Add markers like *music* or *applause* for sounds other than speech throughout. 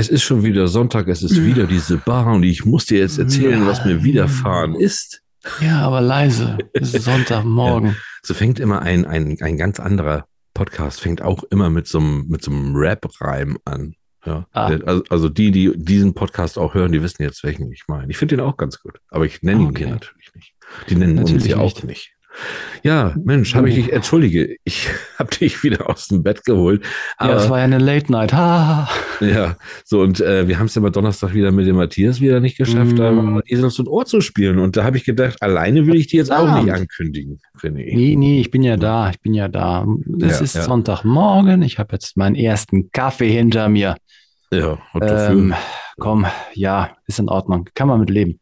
Es ist schon wieder Sonntag, es ist wieder diese Bar und ich muss dir jetzt erzählen, was mir widerfahren ist. Ja, aber leise. Es ist Sonntagmorgen. *laughs* Ja. So fängt immer ein, ein, ein ganz anderer Podcast, fängt auch immer mit so einem, mit so einem Rap-Reim an. Ja. Ah. Also, also, die, die diesen Podcast auch hören, die wissen jetzt, welchen ich meine. Ich finde den auch ganz gut, aber ich nenne okay. ihn hier natürlich nicht. Die nennen natürlich uns ja auch nicht. Ja, Mensch, habe ich dich, entschuldige, ich *laughs* habe dich wieder aus dem Bett geholt. Aber, ja, das war ja eine Late Night. Ha. ja, so und äh, wir haben es ja mal Donnerstag wieder mit dem Matthias wieder nicht geschafft, mm. da Esels und Ohr zu spielen. Und da habe ich gedacht, alleine will ich die jetzt auch nicht ankündigen, René. Nee, nee, ich bin ja da, ich bin ja da. Es ja, ist ja. Sonntagmorgen, ich habe jetzt meinen ersten Kaffee hinter mir. Ja, ähm, komm, ja, ist in Ordnung. Kann man mit leben.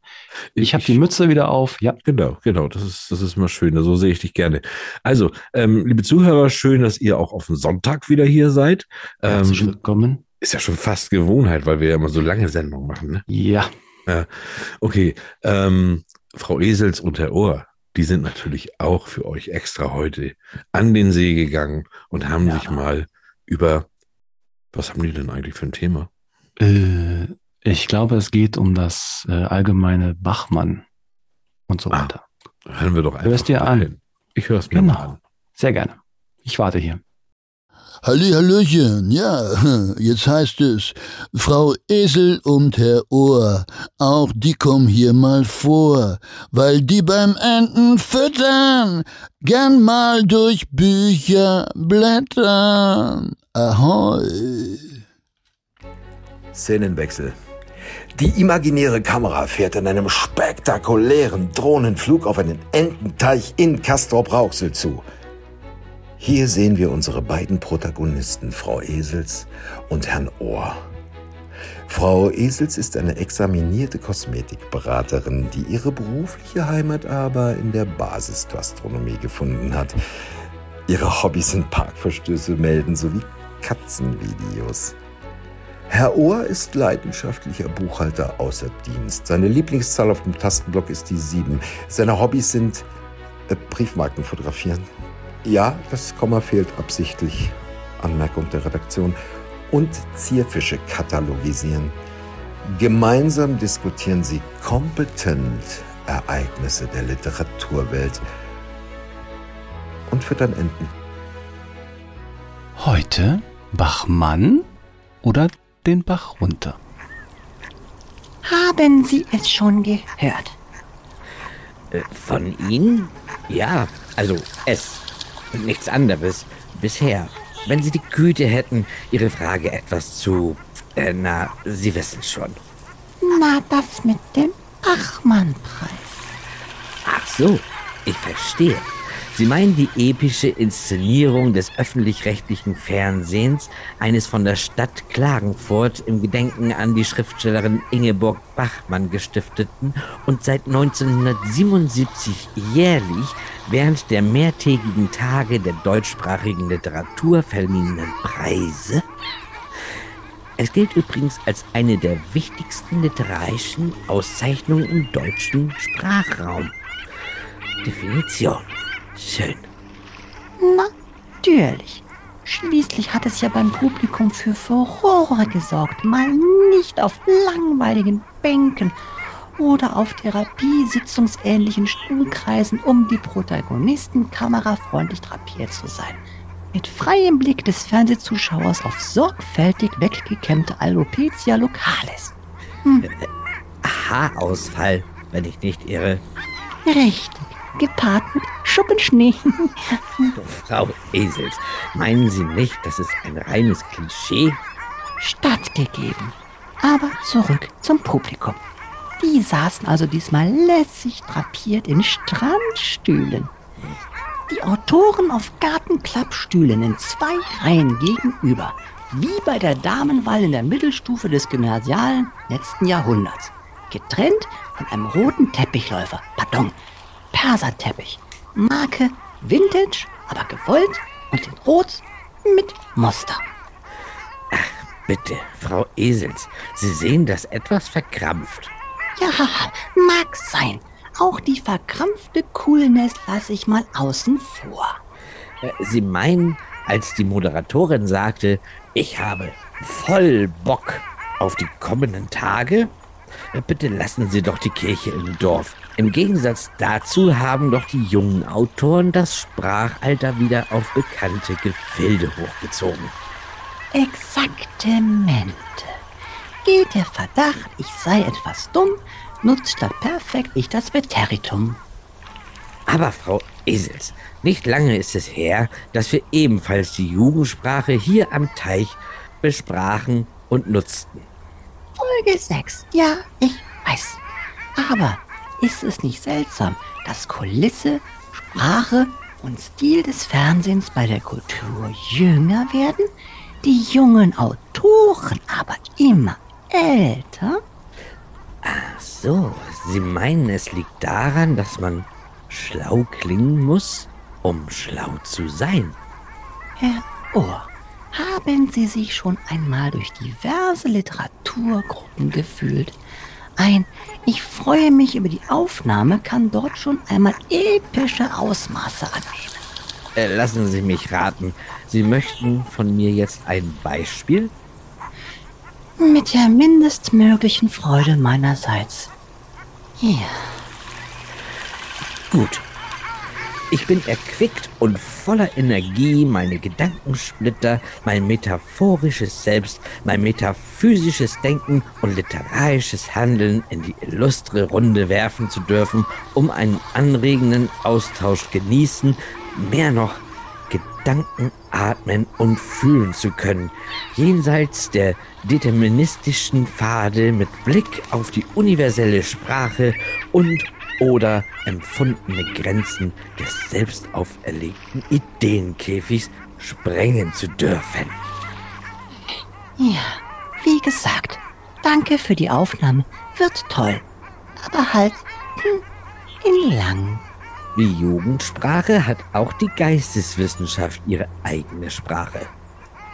Ich, habe die Mütze wieder auf. Ja. Genau, genau. Das ist, das ist mal schön. So sehe ich dich gerne. Also, ähm, liebe Zuhörer, schön, dass ihr auch auf dem Sonntag wieder hier seid. Herzlich ähm, willkommen. Ist ja schon fast Gewohnheit, weil wir ja immer so lange Sendungen machen. Ne? Ja. ja. Okay. Ähm, Frau Esels und Herr Ohr, die sind natürlich auch für euch extra heute an den See gegangen und haben ja. sich mal über was haben die denn eigentlich für ein Thema? Äh, ich glaube, es geht um das äh, allgemeine Bachmann und so ah, weiter. Hören wir doch einfach. Hörst dir an. Ich höre es mir genau. mal an. Sehr gerne. Ich warte hier. Halli, Hallöchen, ja, *laughs* jetzt heißt es, Frau Esel und Herr Ohr, auch die kommen hier mal vor, weil die beim Enten füttern, gern mal durch Bücher blättern. Ahoi. Szenenwechsel. Die imaginäre Kamera fährt in einem spektakulären Drohnenflug auf einen Ententeich in Castrop-Rauxel zu. Hier sehen wir unsere beiden Protagonisten, Frau Esels und Herrn Ohr. Frau Esels ist eine examinierte Kosmetikberaterin, die ihre berufliche Heimat aber in der Basisgastronomie gefunden hat. Ihre Hobbys sind Parkverstöße melden sowie Katzenvideos. Herr Ohr ist leidenschaftlicher Buchhalter außer Dienst. Seine Lieblingszahl auf dem Tastenblock ist die 7. Seine Hobbys sind äh, Briefmarken fotografieren. Ja, das Komma fehlt absichtlich. Anmerkung der Redaktion. Und Zierfische katalogisieren. Gemeinsam diskutieren sie kompetent Ereignisse der Literaturwelt und füttern Enten. Heute Bachmann oder den Bach runter. Haben Sie es schon gehört? Äh, von Ihnen? Ja, also es. Und nichts anderes. Bisher. Wenn Sie die Güte hätten, Ihre Frage etwas zu... Äh, na, Sie wissen schon. Na, das mit dem Bachmann-Preis. Ach so, ich verstehe. Sie meinen die epische Inszenierung des öffentlich-rechtlichen Fernsehens, eines von der Stadt Klagenfurt im Gedenken an die Schriftstellerin Ingeborg Bachmann gestifteten und seit 1977 jährlich während der mehrtägigen Tage der deutschsprachigen Literatur verliehenen Preise? Es gilt übrigens als eine der wichtigsten literarischen Auszeichnungen im deutschen Sprachraum. Definition. Schön. Natürlich. Schließlich hat es ja beim Publikum für Furore gesorgt, mal nicht auf langweiligen Bänken oder auf therapiesitzungsähnlichen Stuhlkreisen um die Protagonisten kamerafreundlich drapiert zu sein. Mit freiem Blick des Fernsehzuschauers auf sorgfältig weggekämmte Alopecia localis. Hm. Haarausfall, wenn ich nicht irre. Richtig gepaart mit Schuppenschnee. Frau Esels, meinen Sie nicht, das ist ein reines Klischee? Stattgegeben. Aber zurück zum Publikum. Die saßen also diesmal lässig drapiert in Strandstühlen. Die Autoren auf Gartenklappstühlen in zwei Reihen gegenüber, wie bei der Damenwahl in der Mittelstufe des gymnasialen letzten Jahrhunderts. Getrennt von einem roten Teppichläufer, pardon, Perserteppich. Marke Vintage, aber gewollt und in Rot mit Muster. Ach, bitte, Frau Esels, Sie sehen das etwas verkrampft. Ja, mag sein. Auch die verkrampfte Coolness lasse ich mal außen vor. Äh, Sie meinen, als die Moderatorin sagte, ich habe voll Bock, auf die kommenden Tage? Bitte lassen Sie doch die Kirche im Dorf. Im Gegensatz dazu haben doch die jungen Autoren das Sprachalter wieder auf bekannte Gefilde hochgezogen. Exaktamente. Geht der Verdacht, ich sei etwas dumm, nutzt statt perfekt ich das Veteritum. Aber Frau Esels, nicht lange ist es her, dass wir ebenfalls die Jugendsprache hier am Teich besprachen und nutzten. Folge 6. Ja, ich weiß. Aber ist es nicht seltsam, dass Kulisse, Sprache und Stil des Fernsehens bei der Kultur jünger werden, die jungen Autoren aber immer älter? Ach so, Sie meinen, es liegt daran, dass man schlau klingen muss, um schlau zu sein? Herr Ohr, haben Sie sich schon einmal durch diverse Literaturgruppen gefühlt? Ein Ich freue mich über die Aufnahme kann dort schon einmal epische Ausmaße annehmen. Äh, lassen Sie mich raten. Sie möchten von mir jetzt ein Beispiel? Mit der mindestmöglichen Freude meinerseits. Ja. Gut. Ich bin erquickt und voller Energie, meine Gedankensplitter, mein metaphorisches Selbst, mein metaphysisches Denken und literarisches Handeln in die illustre Runde werfen zu dürfen, um einen anregenden Austausch genießen, mehr noch Gedanken atmen und fühlen zu können, jenseits der deterministischen Pfade mit Blick auf die universelle Sprache und oder empfundene Grenzen des selbst auferlegten Ideenkäfigs sprengen zu dürfen. Ja, wie gesagt, danke für die Aufnahme. Wird toll. Aber halt hm, in lang. Wie Jugendsprache hat auch die Geisteswissenschaft ihre eigene Sprache.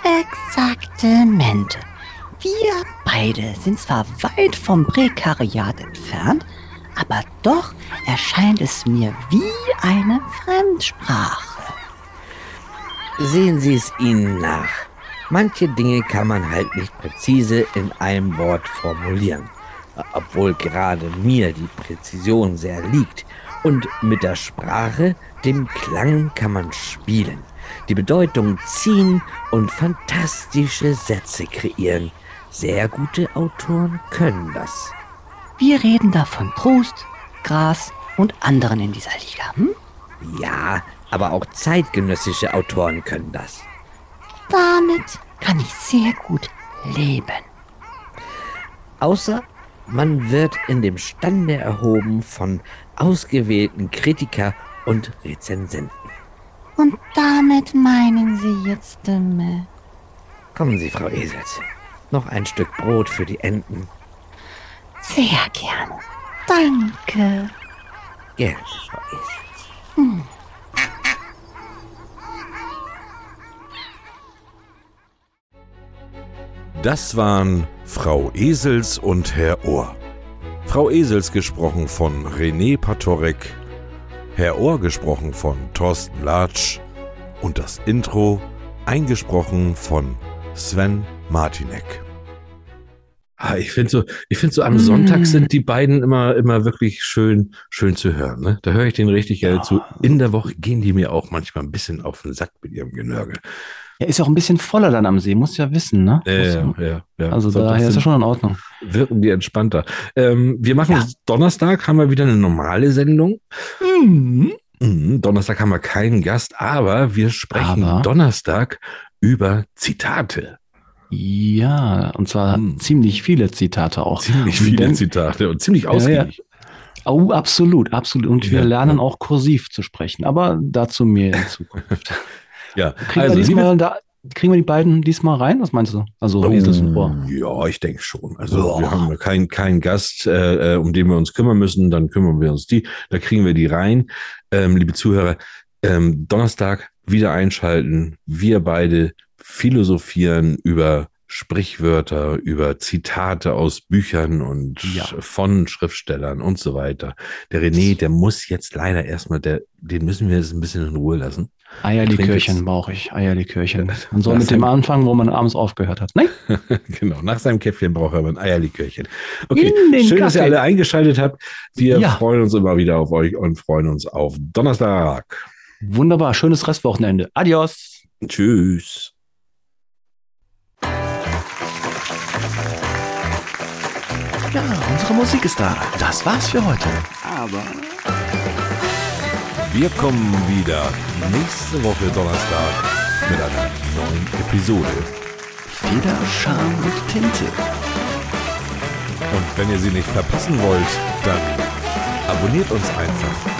Exaktamente. Wir beide sind zwar weit vom Prekariat entfernt, aber doch erscheint es mir wie eine Fremdsprache. Sehen Sie es Ihnen nach. Manche Dinge kann man halt nicht präzise in einem Wort formulieren, obwohl gerade mir die Präzision sehr liegt. Und mit der Sprache, dem Klang kann man spielen, die Bedeutung ziehen und fantastische Sätze kreieren. Sehr gute Autoren können das. Wir reden da von Proust, Gras und anderen in dieser Liga. Hm? Ja, aber auch zeitgenössische Autoren können das. Damit kann ich sehr gut leben. Außer man wird in dem Stande erhoben von ausgewählten Kritiker und Rezensenten. Und damit meinen Sie jetzt Stimme? Kommen Sie, Frau Esels. Noch ein Stück Brot für die Enten sehr gerne. Danke. Gerne, Frau Esels. Hm. Das waren Frau Esels und Herr Ohr. Frau Esels gesprochen von René Patorek, Herr Ohr gesprochen von Thorsten Latsch und das Intro eingesprochen von Sven Martinek. Ah, ich finde so, ich finde so am mm. Sonntag sind die beiden immer, immer wirklich schön, schön zu hören. Ne? Da höre ich den richtig ja. zu. In der Woche gehen die mir auch manchmal ein bisschen auf den Sack mit ihrem Genörgel. Er ist auch ein bisschen voller dann am See, muss ja wissen, ne? Ja, ja, ja, Also so, daher ist er schon in Ordnung. Wirken die entspannter. Ähm, wir machen ja. Donnerstag, haben wir wieder eine normale Sendung. Mhm. Mhm. Donnerstag haben wir keinen Gast, aber wir sprechen aber. Donnerstag über Zitate. Ja, und zwar hm. ziemlich viele Zitate auch. Ziemlich *laughs* viele Denn, Zitate und ziemlich ausgiebig. Ja, ja. Oh, absolut, absolut. Und wir ja, lernen auch kursiv zu sprechen, aber dazu mehr in Zukunft. *laughs* ja, kriegen, also, wir diesmal da, kriegen wir die beiden diesmal rein? Was meinst du? Also oh, Esels und Ohr. Ja, ich denke schon. Also oh. wir haben keinen keinen Gast, äh, äh, um den wir uns kümmern müssen, dann kümmern wir uns die. Da kriegen wir die rein. Ähm, liebe Zuhörer, ähm, Donnerstag wieder einschalten. Wir beide philosophieren über Sprichwörter, über Zitate aus Büchern und ja. von Schriftstellern und so weiter. Der René, der muss jetzt leider erstmal, der, den müssen wir jetzt ein bisschen in Ruhe lassen. Eierlikörchen brauche ich, Eierlikörchen. *laughs* Man soll mit dem anfangen, wo man abends aufgehört hat. Nein? *laughs* genau, nach seinem Käffchen braucht er aber ein Eierlikörchen. Okay, schön, Kaffee. dass ihr alle eingeschaltet habt. Wir ja. freuen uns immer wieder auf euch und freuen uns auf Donnerstag. Wunderbar, schönes Restwochenende. Adios. Tschüss. Ja, unsere Musik ist da. Das war's für heute. Aber. Wir kommen wieder nächste Woche Donnerstag mit einer neuen Episode. Feder, Charme und Tinte. Und wenn ihr sie nicht verpassen wollt, dann abonniert uns einfach